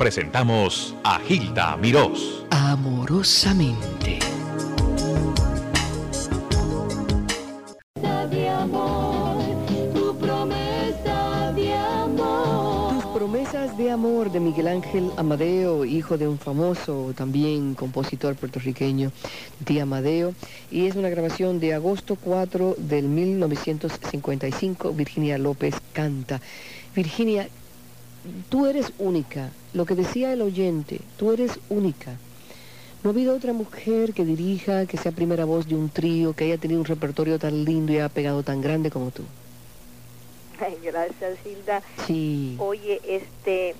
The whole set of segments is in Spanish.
presentamos a Gilda Mirós. Amorosamente. de amor, tu promesa de amor. Tus promesas de amor de Miguel Ángel Amadeo, hijo de un famoso también compositor puertorriqueño, de Amadeo, y es una grabación de agosto 4 del 1955. Virginia López canta. Virginia, tú eres única. Lo que decía el oyente, tú eres única. No ha habido otra mujer que dirija, que sea primera voz de un trío, que haya tenido un repertorio tan lindo y haya pegado tan grande como tú. Ay, gracias, Hilda. Sí. Oye, este,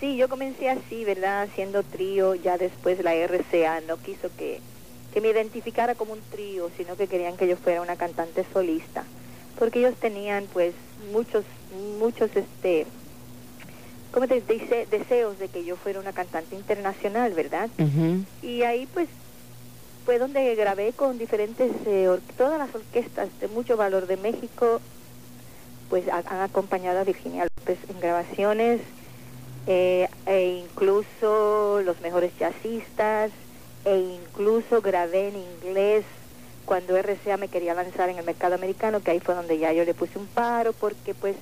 sí, yo comencé así, ¿verdad? Haciendo trío, ya después la RCA no quiso que, que me identificara como un trío, sino que querían que yo fuera una cantante solista, porque ellos tenían pues muchos, muchos, este, como te dice, deseos de que yo fuera una cantante internacional, ¿verdad? Y ahí pues fue donde grabé con diferentes, eh, todas las orquestas de mucho valor de México, pues ha- han acompañado a Virginia López en grabaciones, eh, e incluso los mejores jazzistas, e incluso grabé en inglés. Cuando RCA me quería lanzar en el mercado americano, que ahí fue donde ya yo le puse un paro, porque pues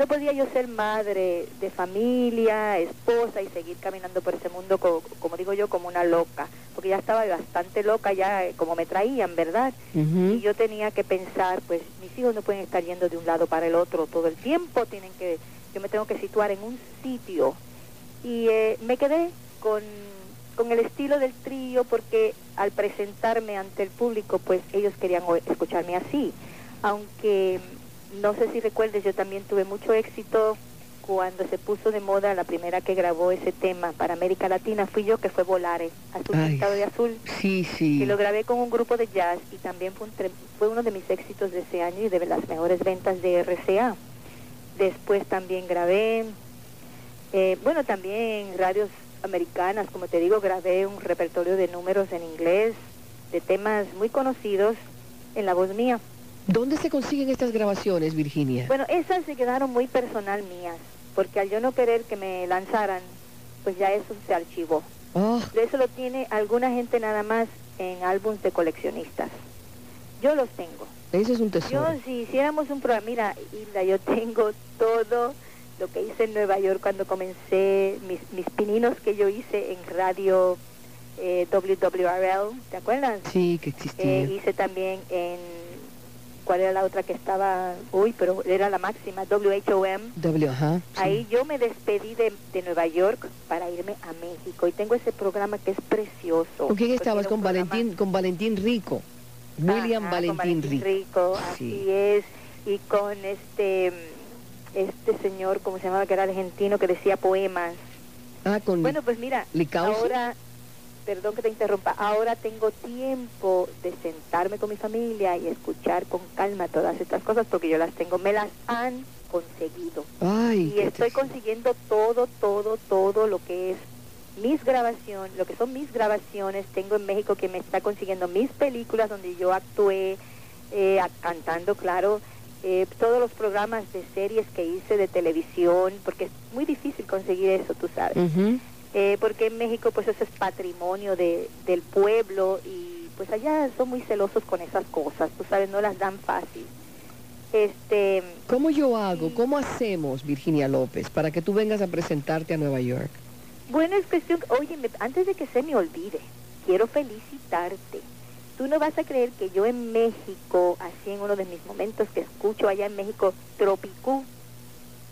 no podía yo ser madre de familia, esposa y seguir caminando por ese mundo, co- como, digo yo, como una loca, porque ya estaba bastante loca ya, eh, como me traían, ¿verdad? Y yo tenía que pensar, pues mis hijos no pueden estar yendo de un lado para el otro todo el tiempo, tienen que, yo me tengo que situar en un sitio. Y eh, me quedé con, con el estilo del trío porque al presentarme ante el público, pues ellos querían escucharme así. Aunque no sé si recuerdes, yo también tuve mucho éxito cuando se puso de moda la primera que grabó ese tema para América Latina, fui yo que fue Volare, Azul Ay. De Azul Sí, sí. y lo grabé con un grupo de jazz y también fue, un fue uno de mis éxitos de ese año y de las mejores ventas de RCA. Después también grabé, eh, bueno, también en radios americanas, como te digo, grabé un repertorio de números en inglés, de temas muy conocidos en la voz mía. ¿Dónde se consiguen estas grabaciones, Virginia? Bueno, esas se quedaron muy personal mías, porque al yo no querer que me lanzaran, pues ya eso se archivó. Oh, Eso lo tiene alguna gente nada más en álbums de coleccionistas. Yo los tengo. eso es un Yo, tesoro. si hiciéramos un programa, mira, Hilda, yo tengo todo lo que hice en Nueva York cuando comencé, mis, mis pininos que yo hice en radio eh, WWRL, ¿te acuerdas? Sí, que existía. Eh, hice también en, ¿cuál era la otra que estaba? Uy, pero era la máxima, WHOM. W, ajá. sí. Ahí yo me despedí de, de Nueva York para irme a México y tengo ese programa que es precioso. ¿Con quién estabas? Con programa- Valentín, con Valentín Rico. William Ajá, con Valentín, Rico. Rico, Sí. así es. Y con este este señor, ¿cómo se llamaba? Que era argentino, que decía poemas. Ah, con Bueno, pues mira, Licausi. ahora, perdón que te interrumpa, ahora tengo tiempo de sentarme con mi familia y escuchar con calma todas estas cosas porque yo las tengo, me las han conseguido. Ay, Y estoy consiguiendo todo, todo, todo lo que es mis grabaciones, lo que son mis grabaciones. Tengo en México que me está consiguiendo mis películas donde yo actué eh, cantando, claro, eh, todos los programas de series que hice de televisión, porque es muy difícil conseguir eso, tú sabes. Ujú. Eh, porque en México pues eso es patrimonio de, del pueblo y pues allá son muy celosos con esas cosas, tú sabes, no las dan fácil. Este, ¿Cómo yo hago? ¿Cómo hacemos, Virginia López, para que tú vengas a presentarte a Nueva York? Bueno, es cuestión, oye, antes de que se me olvide, quiero felicitarte. Tú no vas a creer que yo en México, así en uno de mis momentos que escucho allá en México, Tropicú,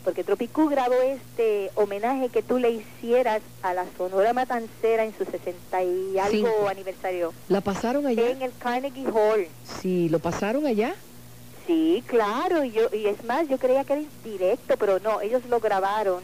porque Tropicú grabó este homenaje que tú le hicieras a la Sonora Matancera en su 60 y algo Cinco. aniversario, ¿La pasaron allá? en el Carnegie Hall. Sí, ¿lo pasaron allá? Sí, claro, y, yo, y es más, yo creía que era indirecto, pero no, ellos lo grabaron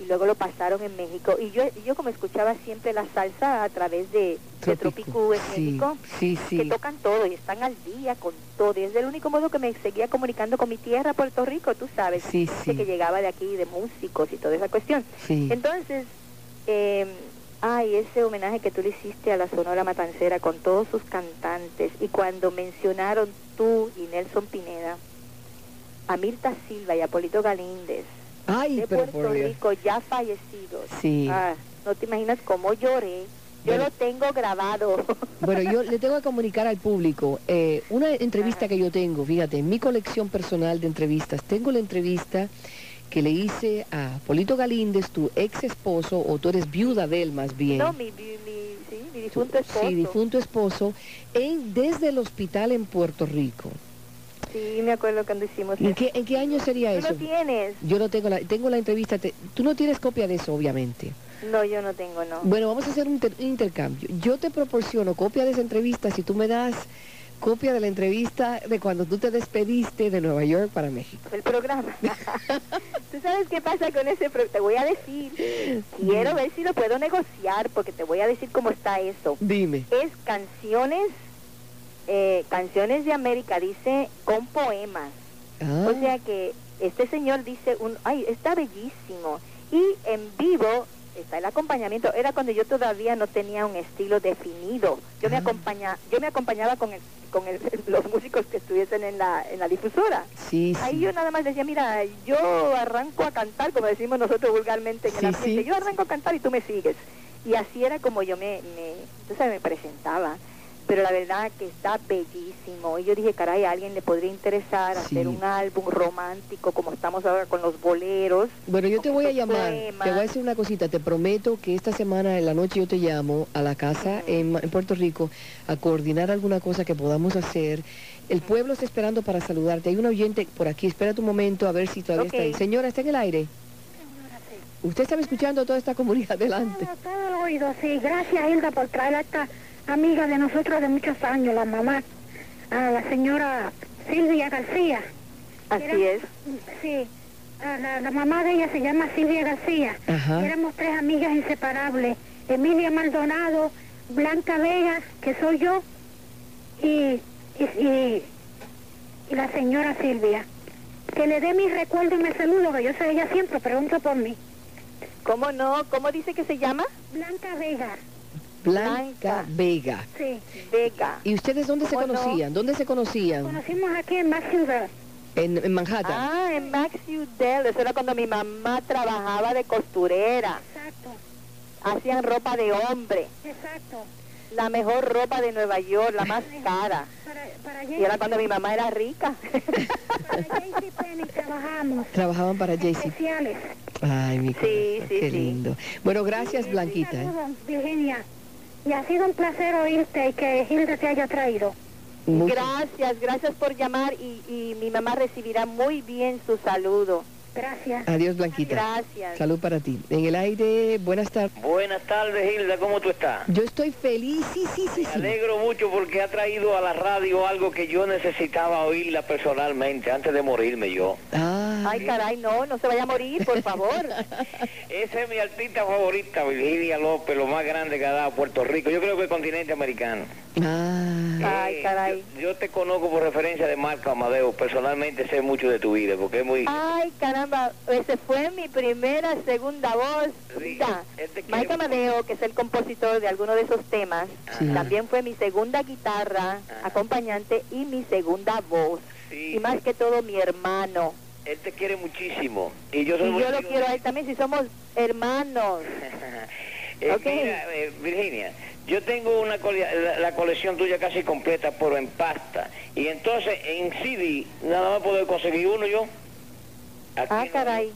y luego lo pasaron en México. Y yo, yo como escuchaba siempre la salsa a través de, Tropicú en sí, México, sí, que sí. tocan todo y están al día con todo. Y es el único modo que me seguía comunicando con mi tierra, Puerto Rico, tú sabes, que llegaba de aquí, de músicos y toda esa cuestión. Entonces, eh, ay, ese homenaje que tú le hiciste a la Sonora Matancera con todos sus cantantes y cuando mencionaron tú y Nelson Pineda, a Mirta Silva y a Polito Galíndez, Ay, de pero Puerto por Dios. Rico ya fallecidos. Sí. Ah, no te imaginas cómo lloré. Yo Bueno. lo tengo grabado. Bueno, yo le tengo que comunicar al público eh, una entrevista que yo tengo, fíjate, en mi colección personal de entrevistas, tengo la entrevista que le hice a Polito Galíndez, tu ex esposo, o tú eres viuda de él más bien. no, mi, mi, mi- sí, mi difunto esposo. Sí, difunto esposo, en, desde el hospital en Puerto Rico. Sí, me acuerdo cuando hicimos ¿En eso. qué, en qué año sería ¿Tú eso? lo tienes? Yo no tengo la, tengo la entrevista, te- tú no tienes copia de eso, obviamente. No, yo no tengo, no. Bueno, vamos a hacer un, inter- un intercambio. Yo te proporciono copia de esa entrevista si tú me das copia de la entrevista de cuando tú te despediste de Nueva York para México. El programa. ¿Tú sabes qué pasa con ese programa? Te voy a decir. Quiero ver si lo puedo negociar porque te voy a decir cómo está eso. Dime. Es canciones, eh, canciones de América, dice, con poemas. Ah, O sea que este señor dice, un, ay, está bellísimo. Y en vivo está el acompañamiento. Era cuando yo todavía no tenía un estilo definido. Yo me Ah. acompaña, yo me acompañaba con el, con el- los músicos que estuviesen en la, en la difusora. sí, Ahí sí. yo nada más decía, mira, yo arranco a cantar, como decimos nosotros vulgarmente en el ambiente. Yo arranco a cantar y tú me sigues. Y así era como yo me, me, tú sabes, me presentaba. Pero la verdad que está bellísimo. Y yo dije, caray, a alguien le podría interesar Sí. hacer un álbum romántico como estamos ahora con los boleros. Bueno, yo te voy a llamar, poemas. te voy a decir una cosita, te prometo que esta semana en la noche yo te llamo a la casa en, en Puerto Rico a coordinar alguna cosa que podamos hacer. El pueblo está esperando para saludarte. Hay un oyente por aquí, espera tu momento a ver si todavía está ahí. Señora, ¿está en el aire? Usted estaba escuchando toda esta comunidad adelante. Todo, todo el oído, sí. Gracias, Hilda, por traer a esta amiga de nosotros de muchos años, la mamá, a la señora Silvia García. Así Era- es. Sí, a la, la mamá de ella se llama Silvia García. Ajá. Éramos tres amigas inseparables. Emilia Maldonado, Blanca Vega, que soy yo, y, y, y- y la señora Silvia. Que le dé mi recuerdo y me saludo, que yo sé ella siempre pregunta por mí. ¿Cómo no? ¿Cómo dice que se llama? Blanca Vega, Blanca Blanca. Vega. sí. Vega. ¿Y ustedes dónde se conocían? ¿Dónde se conocían? Conocimos aquí en ciudad. En, en Manhattan. Ah, en Max Udell. Eso era cuando mi mamá trabajaba de costurera. Exacto, Hacían ropa de hombre. exacto. La mejor ropa de Nueva York, la más cara. Para, para Y era cuando mi mamá era rica. para JCPenney trabajamos Trabajaban para especiales. Ay, mi Sí, qué sí. lindo. Bueno, gracias, Blanquita. ¿eh? Virginia. Y ha sido un placer oírte y que Hilda te haya traído. Mucho- Gracias, gracias por llamar y, y mi mamá recibirá muy bien su saludo. Gracias. Adiós, Blanquita. Gracias. Salud para ti. En el aire, buenas tardes. Buenas tardes, Hilda, ¿cómo tú estás? Yo estoy feliz, sí, sí, sí, Me sí. alegro mucho porque ha traído a la radio algo que yo necesitaba oírla personalmente antes de morirme yo. Ah, Ay, caray, no, no se vaya a morir, por favor. Esa es mi artista favorita, Virginia López, lo más grande que ha dado Puerto Rico. Yo creo que el continente americano. ah, Ay, Eh, caray. Yo, yo te conozco por referencia de Marco Amadeo. Personalmente sé mucho de tu vida porque es muy... Ay, caramba, ese fue mi primera, segunda voz. Sí, Ya, él te quiere Mike mucho. Amadeo, que es el compositor de alguno de esos temas, Sí. también fue mi segunda guitarra, Ajá. acompañante y mi segunda voz. Sí, Y más que todo mi hermano. Él te quiere muchísimo. Y yo soy Y muy yo lo amigo quiero de a él también, si somos hermanos. Eh, mira, eh, Virginia, yo tengo una cole- la, la colección tuya casi completa, pero en pasta. Y entonces en CD nada más puedo conseguir uno yo. Aquí Ah, no- caray.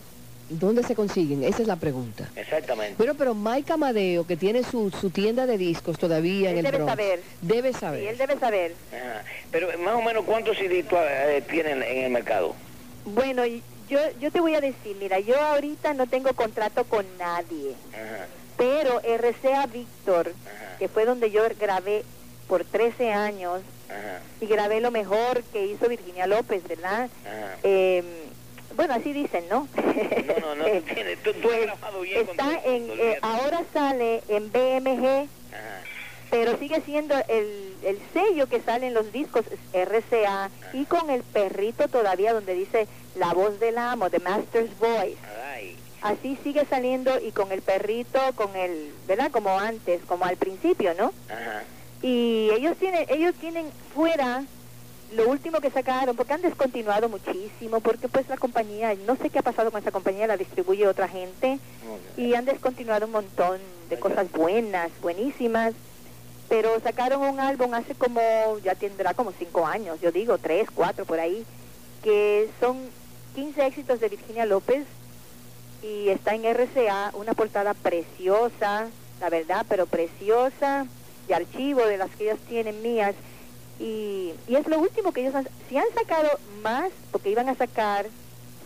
¿dónde se consiguen? Esa es la pregunta. Exactamente. Bueno, pero Mike Amadeo, que tiene su, su tienda de discos todavía en el debe Bronx, saber. debe Sí, saber. él debe saber. Ajá. Pero más o menos cuántos CD tú, eh, tienen en el mercado. Bueno, yo, yo te voy a decir, mira, yo ahorita no tengo contrato con nadie, Ajá, pero RCA Víctor, que fue donde yo grabé por 13 años, ajá, y grabé lo mejor que hizo Virginia López, ¿verdad? Eh, bueno, así dicen, ¿no? No, no, no, tú tú, has grabado bien con Está en, eh, ahora sale en BMG, Ajá, pero sigue siendo el, el sello que sale en los discos RCA y con el perrito todavía donde dice la voz del amo, The Master's Voice. ay, Así sigue saliendo y con el perrito, con el, ¿verdad? Como antes, como al principio, ¿no? ajá, Y ellos tienen, ellos tienen fuera lo último que sacaron, porque han descontinuado muchísimo, porque pues la compañía, no sé qué ha pasado con esa compañía, la distribuye otra gente, y han descontinuado un montón de cosas buenas, buenísimas, pero sacaron un álbum hace como, ya tendrá como cinco años, yo digo, tres, cuatro, por ahí, que son 15 éxitos de Virginia López, y está en RCA, una portada preciosa, la verdad, pero preciosa, de archivo de las que ellas tienen mías, y, y es lo último que ellos han, si han sacado más, porque iban a sacar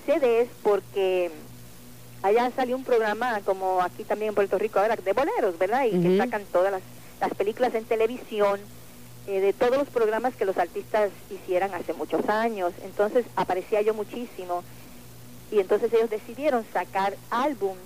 CDs, porque allá salió un programa como aquí también en Puerto Rico ahora de boleros, ¿verdad? Y que sacan todas las, las películas en televisión eh, de todos los programas que los artistas hicieran hace muchos años. Entonces aparecía yo muchísimo y entonces ellos decidieron sacar álbum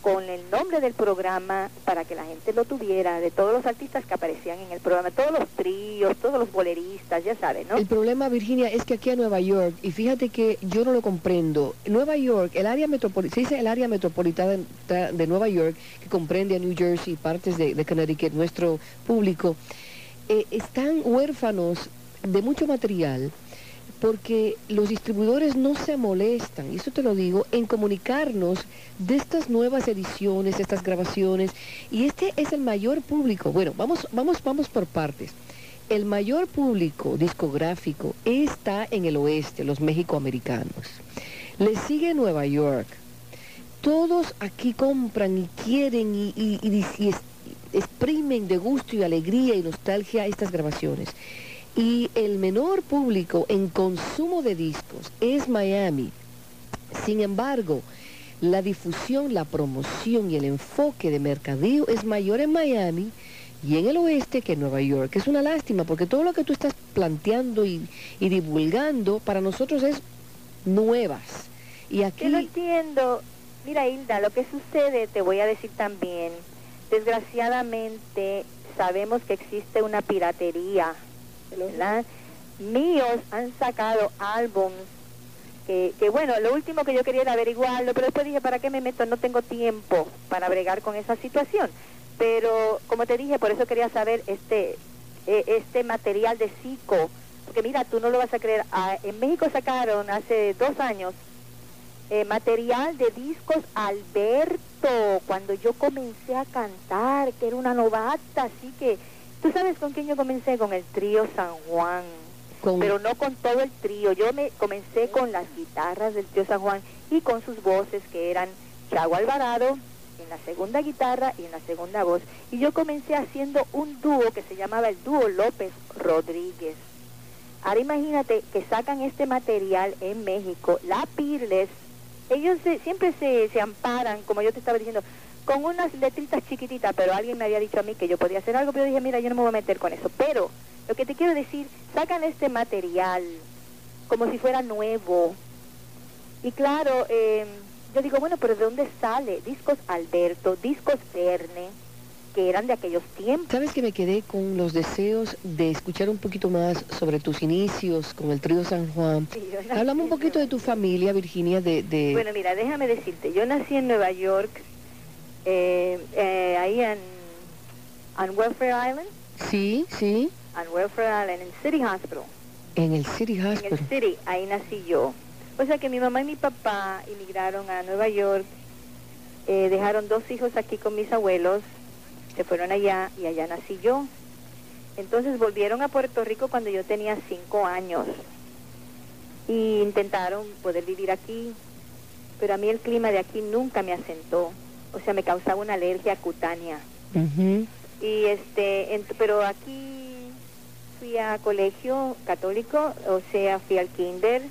con el nombre del programa para que la gente lo tuviera, de todos los artistas que aparecían en el programa, todos los tríos, todos los boleristas, ya saben, ¿no? El problema, Virginia, es que aquí en Nueva York, y fíjate que yo no lo comprendo, Nueva York, el área metropolitana, el área metropolitana de Nueva York, que comprende a New Jersey, partes de, de Connecticut, nuestro público, eh, están huérfanos de mucho material porque los distribuidores no se molestan, y eso te lo digo, en comunicarnos de estas nuevas ediciones, estas grabaciones, y este es el mayor público. Bueno, vamos, vamos, vamos por partes. El mayor público discográfico está en el oeste, los mexicoamericanos. Le sigue Nueva York. Todos aquí compran y quieren y, y- exprimen de gusto y alegría y nostalgia estas grabaciones. Y el menor público en consumo de discos es Miami. Sin embargo, la difusión, la promoción y el enfoque de mercadeo es mayor en Miami y en el oeste que en Nueva York. Es una lástima porque todo lo que tú estás planteando y, y divulgando para nosotros es nuevas. Y aquí... Yo lo entiendo. Mira, Hilda, lo que sucede, te voy a decir también, desgraciadamente sabemos que existe una piratería, Míos han sacado álbums que, que, bueno, lo último que yo quería era averiguarlo, pero después dije, ¿para qué me meto? No tengo tiempo para bregar con esa situación. Pero, como te dije, por eso quería saber este, eh, este material de Zico, porque mira, tú no lo vas a creer, ah, en México sacaron hace dos años eh, material de discos Alberto, cuando yo comencé a cantar, que era una novata, así que, ¿tú sabes con quién yo comencé? Con el trío San Juan, con- pero no con todo el trío, yo me comencé con las guitarras del trío San Juan y con sus voces que eran Chago Alvarado en la segunda guitarra y en la segunda voz, y yo comencé haciendo un dúo que se llamaba el dúo López Rodríguez. Ahora imagínate que sacan este material en México, la Pirles, ellos se- siempre se, se amparan, como yo te estaba diciendo, con unas letritas chiquititas, pero alguien me había dicho a mí que yo podía hacer algo, pero yo dije, mira, yo no me voy a meter con eso. Pero lo que te quiero decir, sacan este material como si fuera nuevo. Y claro, eh, yo digo, bueno, pero ¿de dónde sale? Discos Alberto, discos Verne, que eran de aquellos tiempos. Sabes que me quedé con los deseos de escuchar un poquito más sobre tus inicios con el trío San Juan. Sí, Háblame un poquito de tu familia, Virginia, de... de- Bueno, mira, déjame decirte, yo nací en Nueva York, eh, eh, ahí en on Welfare Island, Sí, sí, on Welfare Island, en City Hospital, en el City en el Hospital. City, ahí nací yo. O sea que mi mamá y mi papá emigraron a Nueva York, eh, dejaron dos hijos aquí con mis abuelos, se fueron allá y allá nací yo. Entonces volvieron a Puerto Rico cuando yo tenía cinco años. Y intentaron poder vivir aquí, pero a mí el clima de aquí nunca me asentó, o sea, me causaba una alergia cutánea. Ujú. Y este, ent- pero aquí fui a colegio católico, o sea, fui al kinder,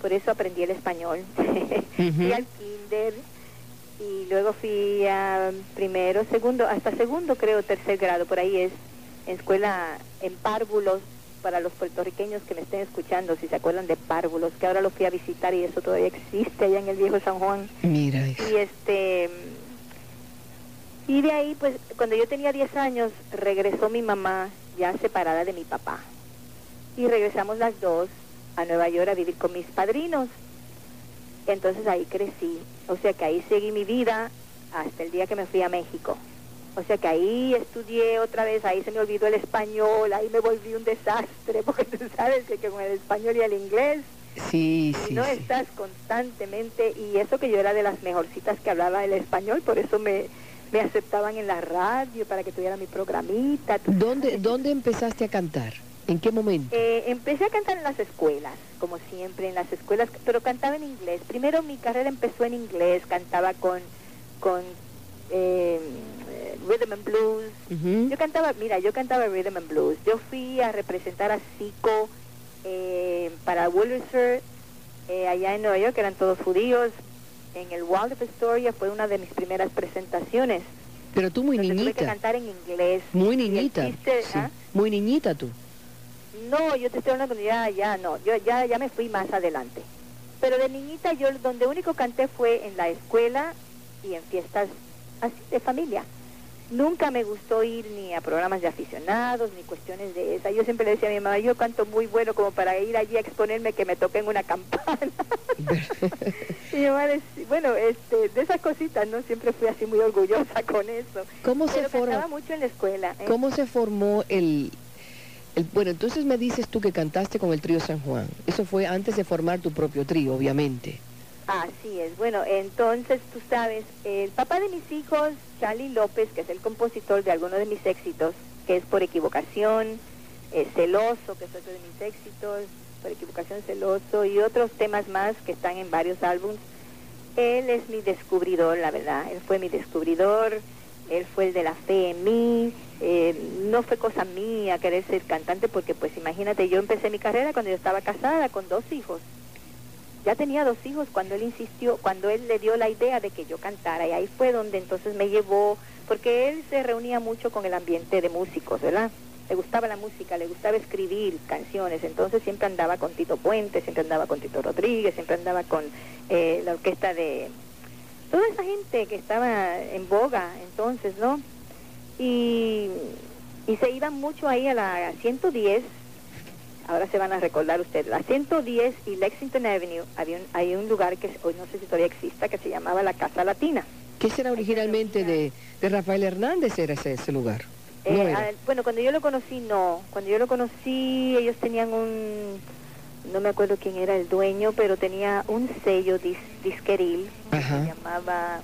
por eso aprendí el español. fui al kinder y luego fui a primero, segundo, hasta segundo creo, tercer grado, por ahí es, en escuela en párvulos para los puertorriqueños que me estén escuchando, si se acuerdan de párvulos, que ahora lo fui a visitar y eso todavía existe allá en el viejo San Juan. Mira eso. Y este y de ahí pues cuando yo tenía 10 años regresó mi mamá ya separada de mi papá. Y regresamos las dos a Nueva York a vivir con mis padrinos. Entonces ahí crecí, o sea que ahí seguí mi vida hasta el día que me fui a México. O sea que ahí estudié otra vez, ahí se me olvidó el español, ahí me volví un desastre, porque tú sabes que, que con el español y el inglés Sí, sí, no sí. estás constantemente, y eso que yo era de las mejorcitas que hablaba el español, por eso me, me aceptaban en la radio para que tuviera mi programita. ¿Dónde. ¿Dónde empezaste a cantar? ¿En qué momento? Eh, empecé a cantar en las escuelas, como siempre, en las escuelas, pero cantaba en inglés. Primero mi carrera empezó en inglés, cantaba con, con eh, rhythm and blues. Ujú. Yo cantaba, mira, yo cantaba rhythm and blues. Yo fui a representar a Zico eh, para Wurlitzer, eh, allá en Nueva York, que eran todos judíos. En el Wild of Astoria fue una de mis primeras presentaciones. Pero tú muy donde tuve que niñita, cantar en inglés. muy niñita. sí. ¿ah? Muy niñita tú. No, yo te estoy hablando ya, ya, no, yo ya, ya me fui más adelante. Pero de niñita yo donde único canté fue en la escuela y en fiestas así de familia. Nunca me gustó ir ni a programas de aficionados ni cuestiones de esa. Yo siempre le decía a mi mamá, yo canto muy bueno como para ir allí a exponerme que me toquen una campana. y mi mamá decía, bueno, este, de esas cositas, ¿no? Siempre fui así muy orgullosa con eso. ¿Cómo se Pero cantaba forma? mucho en la escuela. ¿eh? ¿Cómo se formó el, el- Bueno, entonces me dices tú que cantaste con el trío San Juan. Eso fue antes de formar tu propio trío, obviamente. Así es. Bueno, entonces tú sabes, el papá de mis hijos, Charlie López, que es el compositor de algunos de mis éxitos, que es por equivocación, eh, celoso, que es otro de mis éxitos, por equivocación celoso y otros temas más que están en varios álbums. Él es mi descubridor, la verdad. Él fue mi descubridor. Él fue el de la fe en mí. Eh, no fue cosa mía querer ser cantante porque, pues, imagínate, yo empecé mi carrera cuando yo estaba casada con dos hijos ya tenía dos hijos cuando él insistió, cuando él le dio la idea de que yo cantara y ahí fue donde entonces me llevó, porque él se reunía mucho con el ambiente de músicos, ¿verdad? Le gustaba la música, le gustaba escribir canciones, entonces siempre andaba con Tito Puente, siempre andaba con Tito Rodríguez, siempre andaba con eh, la orquesta de toda esa gente que estaba en boga entonces, ¿no? Y, y se iban mucho ahí a la 110 ahora se van a recordar ustedes, la 110 y Lexington Avenue, había un, hay un lugar que hoy no sé si todavía exista, que se llamaba la Casa Latina. ¿Qué será originalmente de, de Rafael Hernández? Era ese, ese lugar. Eh, No era. bueno, cuando yo lo conocí, no. Cuando yo lo conocí, ellos tenían un, no me acuerdo quién era el dueño, pero tenía un sello dis- disqueril, que se llamaba,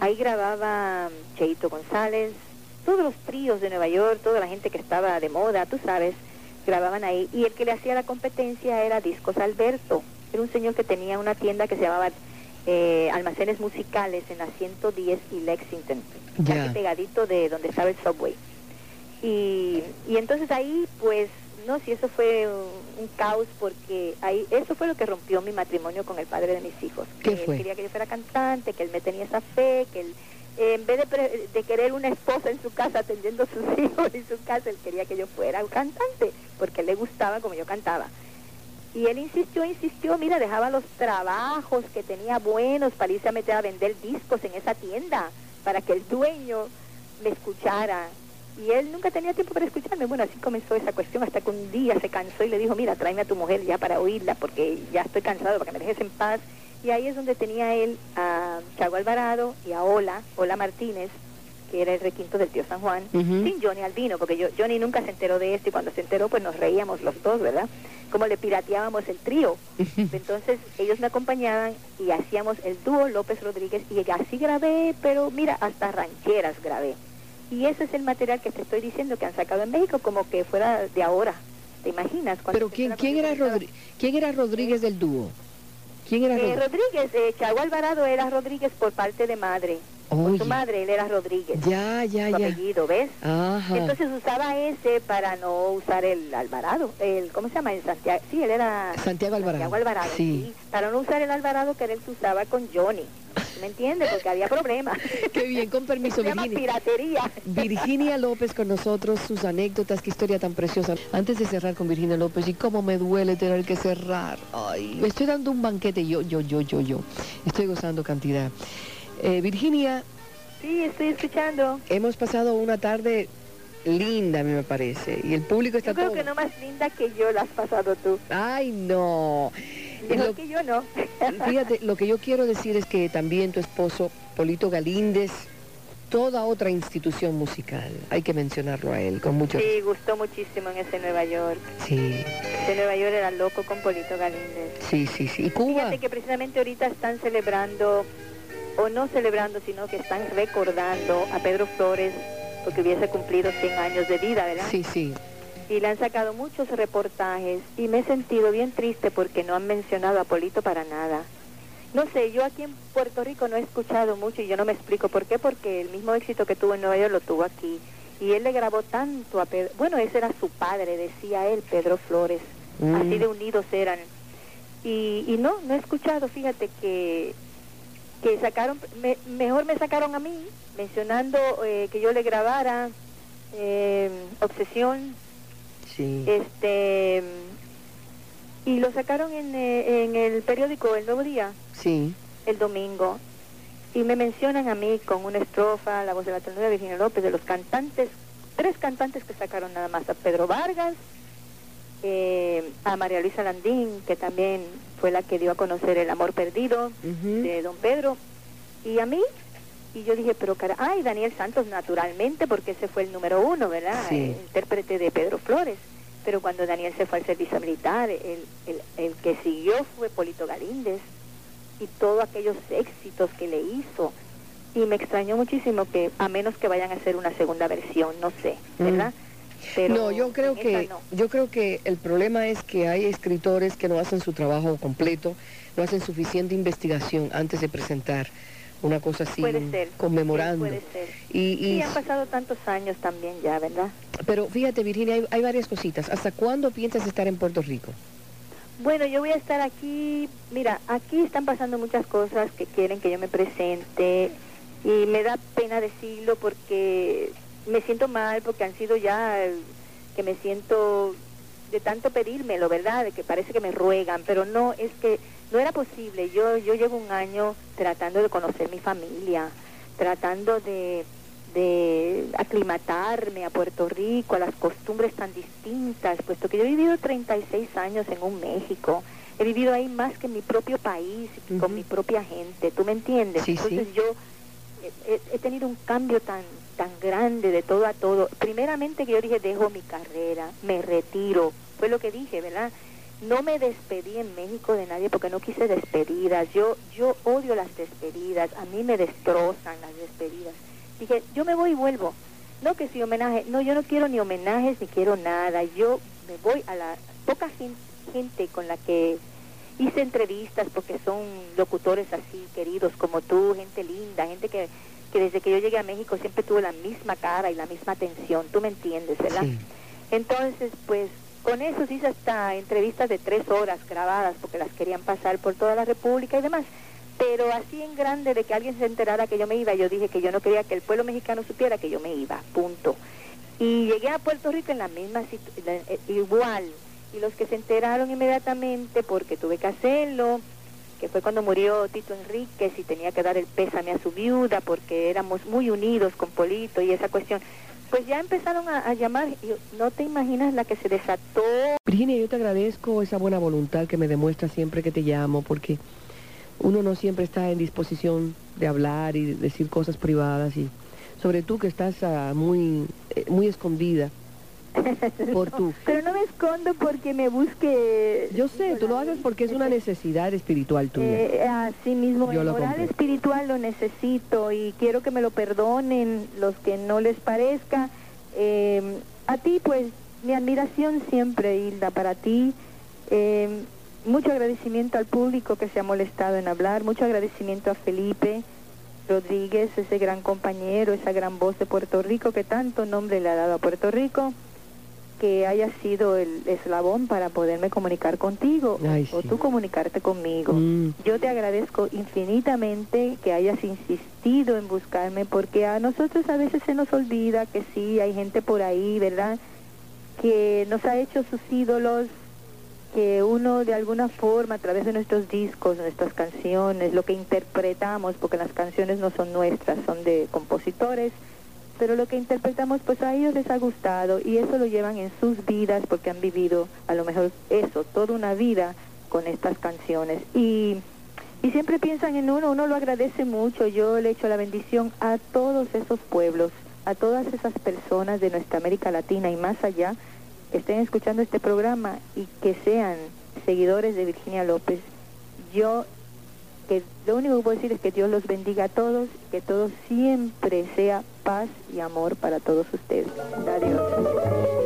ahí grababa Cheito González, todos los tríos de Nueva York, toda la gente que estaba de moda, tú sabes, grababan ahí. Y el que le hacía la competencia era Discos Alberto. Era un señor que tenía una tienda que se llamaba eh, Almacenes Musicales en la 110 y Lexington, Ya. casi pegadito de donde estaba el subway. Y, y entonces ahí, pues, no, si eso fue un, un caos porque ahí, eso fue lo que rompió mi matrimonio con el padre de mis hijos. ¿Qué que fue? Él quería que yo fuera cantante, que él me tenía esa fe, que él, en vez de, de querer una esposa en su casa atendiendo a sus hijos y su casa, él quería que yo fuera un cantante, porque él le gustaba como yo cantaba. Y él insistió, insistió, mira, dejaba los trabajos que tenía buenos para irse a meter a vender discos en esa tienda, para que el dueño me escuchara. Y él nunca tenía tiempo para escucharme. Bueno, así comenzó esa cuestión hasta que un día se cansó y le dijo, mira, tráeme a tu mujer ya para oírla, porque ya estoy cansado, para que me dejes en paz. Y ahí es donde tenía él a Chago Alvarado y a Ola, Ola Martínez, que era el requinto del tío San Juan, sin Johnny Albino, porque yo, Johnny nunca se enteró de esto y cuando se enteró pues nos reíamos los dos, ¿verdad? Como le pirateábamos el trío. Entonces ellos me acompañaban y hacíamos el dúo López Rodríguez y así grabé, pero mira, hasta rancheras grabé. Y ese es el material que te estoy diciendo que han sacado en México como que fuera de ahora. ¿Te imaginas? Cuando Pero ¿quién, quién, era? Rodri- ¿quién era Rodríguez del dúo? ¿Quién era Eh, Rodríguez? Rodríguez, eh, Chago Alvarado era Rodríguez por parte de madre. Por Oye. su madre, él era Rodríguez. Ya, ya, su ya. apellido, ¿ves? Ajá. Entonces usaba ese para no usar el Alvarado, el ¿cómo se llama? El Santiago, sí, él era Santiago Alvarado. Santiago Alvarado, Sí. sí. para no usar el Alvarado que el que usaba con Johnny. ¿Me entiendes? Porque había problemas. Qué bien, con permiso, Se llama Virginia. piratería. Virginia López con nosotros, sus anécdotas, qué historia tan preciosa. Antes de cerrar con Virginia López, y cómo me duele tener que cerrar. Ay, me estoy dando un banquete, yo, yo, yo, yo, yo. Estoy gozando cantidad. Eh, Virginia, Sí, estoy escuchando. hemos pasado una tarde linda, a mí me parece. Y el público está Yo creo todo... que no más linda que yo la has pasado tú. Ay, no. Mejor Lo- que yo no. Fíjate, lo que yo quiero decir es que también tu esposo, Polito Galíndez, toda otra institución musical. Hay que mencionarlo a él con mucho Sí, gustó muchísimo en ese Nueva York. Sí, Ese Nueva York era loco con Polito Galíndez. sí, sí, sí. ¿Y Cuba? Fíjate que precisamente ahorita están celebrando, o no celebrando, sino que están recordando a Pedro Flores porque hubiese cumplido 100 años de vida, ¿verdad? Sí, sí. Y le han sacado muchos reportajes y me he sentido bien triste porque no han mencionado a Polito para nada. No sé, yo aquí en Puerto Rico no he escuchado mucho y yo no me explico por qué, porque el mismo éxito que tuvo en Nueva York lo tuvo aquí. Y él le grabó tanto a Pedro, bueno, ese era su padre, decía él, Pedro Flores. Mm. Así de unidos eran. Y, y no, no he escuchado, fíjate que, que sacaron, me- mejor me sacaron a mí, mencionando eh, que yo le grabara eh, Obsesión, Sí. este y lo sacaron en, eh, en el periódico El Nuevo Día Sí. el domingo y me mencionan a mí con una estrofa, la voz de la de Virginia López, de los cantantes, tres cantantes que sacaron nada más, a Pedro Vargas, eh, a María Luisa Landín, que también fue la que dio a conocer El Amor Perdido de Don Pedro, y a mí, y yo dije, pero cara, ay, Daniel Santos naturalmente, porque ese fue el número uno, ¿verdad? Sí. El intérprete de Pedro Flores. Pero cuando Daniel se fue al servicio militar, el, el, el que siguió fue Polito Galíndez y todos aquellos éxitos que le hizo. Y me extrañó muchísimo que, a menos que vayan a hacer una segunda versión, no sé, ¿verdad? Pero no, yo creo que no. yo creo que el problema es que hay escritores que no hacen su trabajo completo, no hacen suficiente investigación antes de presentar una cosa así Puede ser. conmemorando. Sí, puede ser. Y, y- Sí, han pasado tantos años también ya, ¿verdad? pero fíjate, Virginia, hay, hay varias cositas. ¿Hasta cuándo piensas estar en Puerto Rico? Bueno, yo voy a estar aquí, mira, aquí están pasando muchas cosas que quieren que yo me presente y me da pena decirlo porque me siento mal porque han sido ya que me siento de tanto pedírmelo, ¿verdad? De que parece que me ruegan, pero no, es que no era posible. Yo yo llevo un año tratando de conocer mi familia, tratando de de aclimatarme a Puerto Rico, a las costumbres tan distintas, puesto que yo he vivido 36 años en un México. He vivido ahí más que en mi propio país, y con mi propia gente, ¿tú me entiendes? Sí, sí. Entonces yo he tenido un cambio tan tan grande de todo a todo. Primeramente que yo dije, dejo mi carrera, me retiro. Fue lo que dije, ¿verdad? No me despedí en México de nadie porque no quise despedidas. Yo yo odio las despedidas. A mí me destrozan las despedidas. Dije, yo me voy y vuelvo. No que si homenaje, no, yo no quiero ni homenajes ni quiero nada. Yo me voy a la poca gen- gente con la que hice entrevistas porque son locutores así queridos como tú, gente linda, gente que, que desde que yo llegué a México siempre tuvo la misma cara y la misma atención. Tú me entiendes, ¿verdad? Sí. Entonces, pues con eso hice hasta entrevistas de tres horas grabadas porque las querían pasar por toda la República y demás. Pero así en grande de que alguien se enterara que yo me iba, yo dije que yo no quería que el pueblo mexicano supiera que yo me iba, punto. Y llegué a Puerto Rico en la misma situación, igual. Y los que se enteraron inmediatamente, porque tuve que hacerlo, que fue cuando murió Tito Enríquez y tenía que dar el pésame a su viuda porque éramos muy unidos con Polito y esa cuestión, pues ya empezaron a, llamar, y no te imaginas la que se desató. Virginia, yo te agradezco esa buena voluntad que me demuestra siempre que te llamo, porque uno no siempre está en disposición de hablar y decir cosas privadas, y sobre tú que estás ah, muy, eh, muy escondida por tu... Pero no me escondo porque me busque... Yo sé, tú lo haces porque es una necesidad espiritual tuya. Eh, así mismo, Yo el lo moral espiritual lo necesito y quiero que me lo perdonen los que no les parezca. Eh, a ti, pues, mi admiración siempre, Hilda, para ti. Eh, mucho agradecimiento al público que se ha molestado en hablar, mucho agradecimiento a Felipe Rodríguez, ese gran compañero, esa gran voz de Puerto Rico que tanto nombre le ha dado a Puerto Rico que haya sido el eslabón para poderme comunicar contigo Ay, o sí. tú comunicarte conmigo. Mm. Yo te agradezco infinitamente que hayas insistido en buscarme porque a nosotros a veces se nos olvida que sí, hay gente por ahí, ¿verdad? Que nos ha hecho sus ídolos, que uno de alguna forma a través de nuestros discos, nuestras canciones, lo que interpretamos, porque las canciones no son nuestras, son de compositores, pero lo que interpretamos pues a ellos les ha gustado y eso lo llevan en sus vidas porque han vivido a lo mejor eso, toda una vida con estas canciones. Y, y siempre piensan en uno, uno lo agradece mucho. Yo le echo la bendición a todos esos pueblos, a todas esas personas de nuestra América Latina y más allá que estén escuchando este programa y que sean seguidores de Virginia López. Yo que lo único que puedo decir es que Dios los bendiga a todos, que todo siempre sea paz y amor para todos ustedes. Adiós.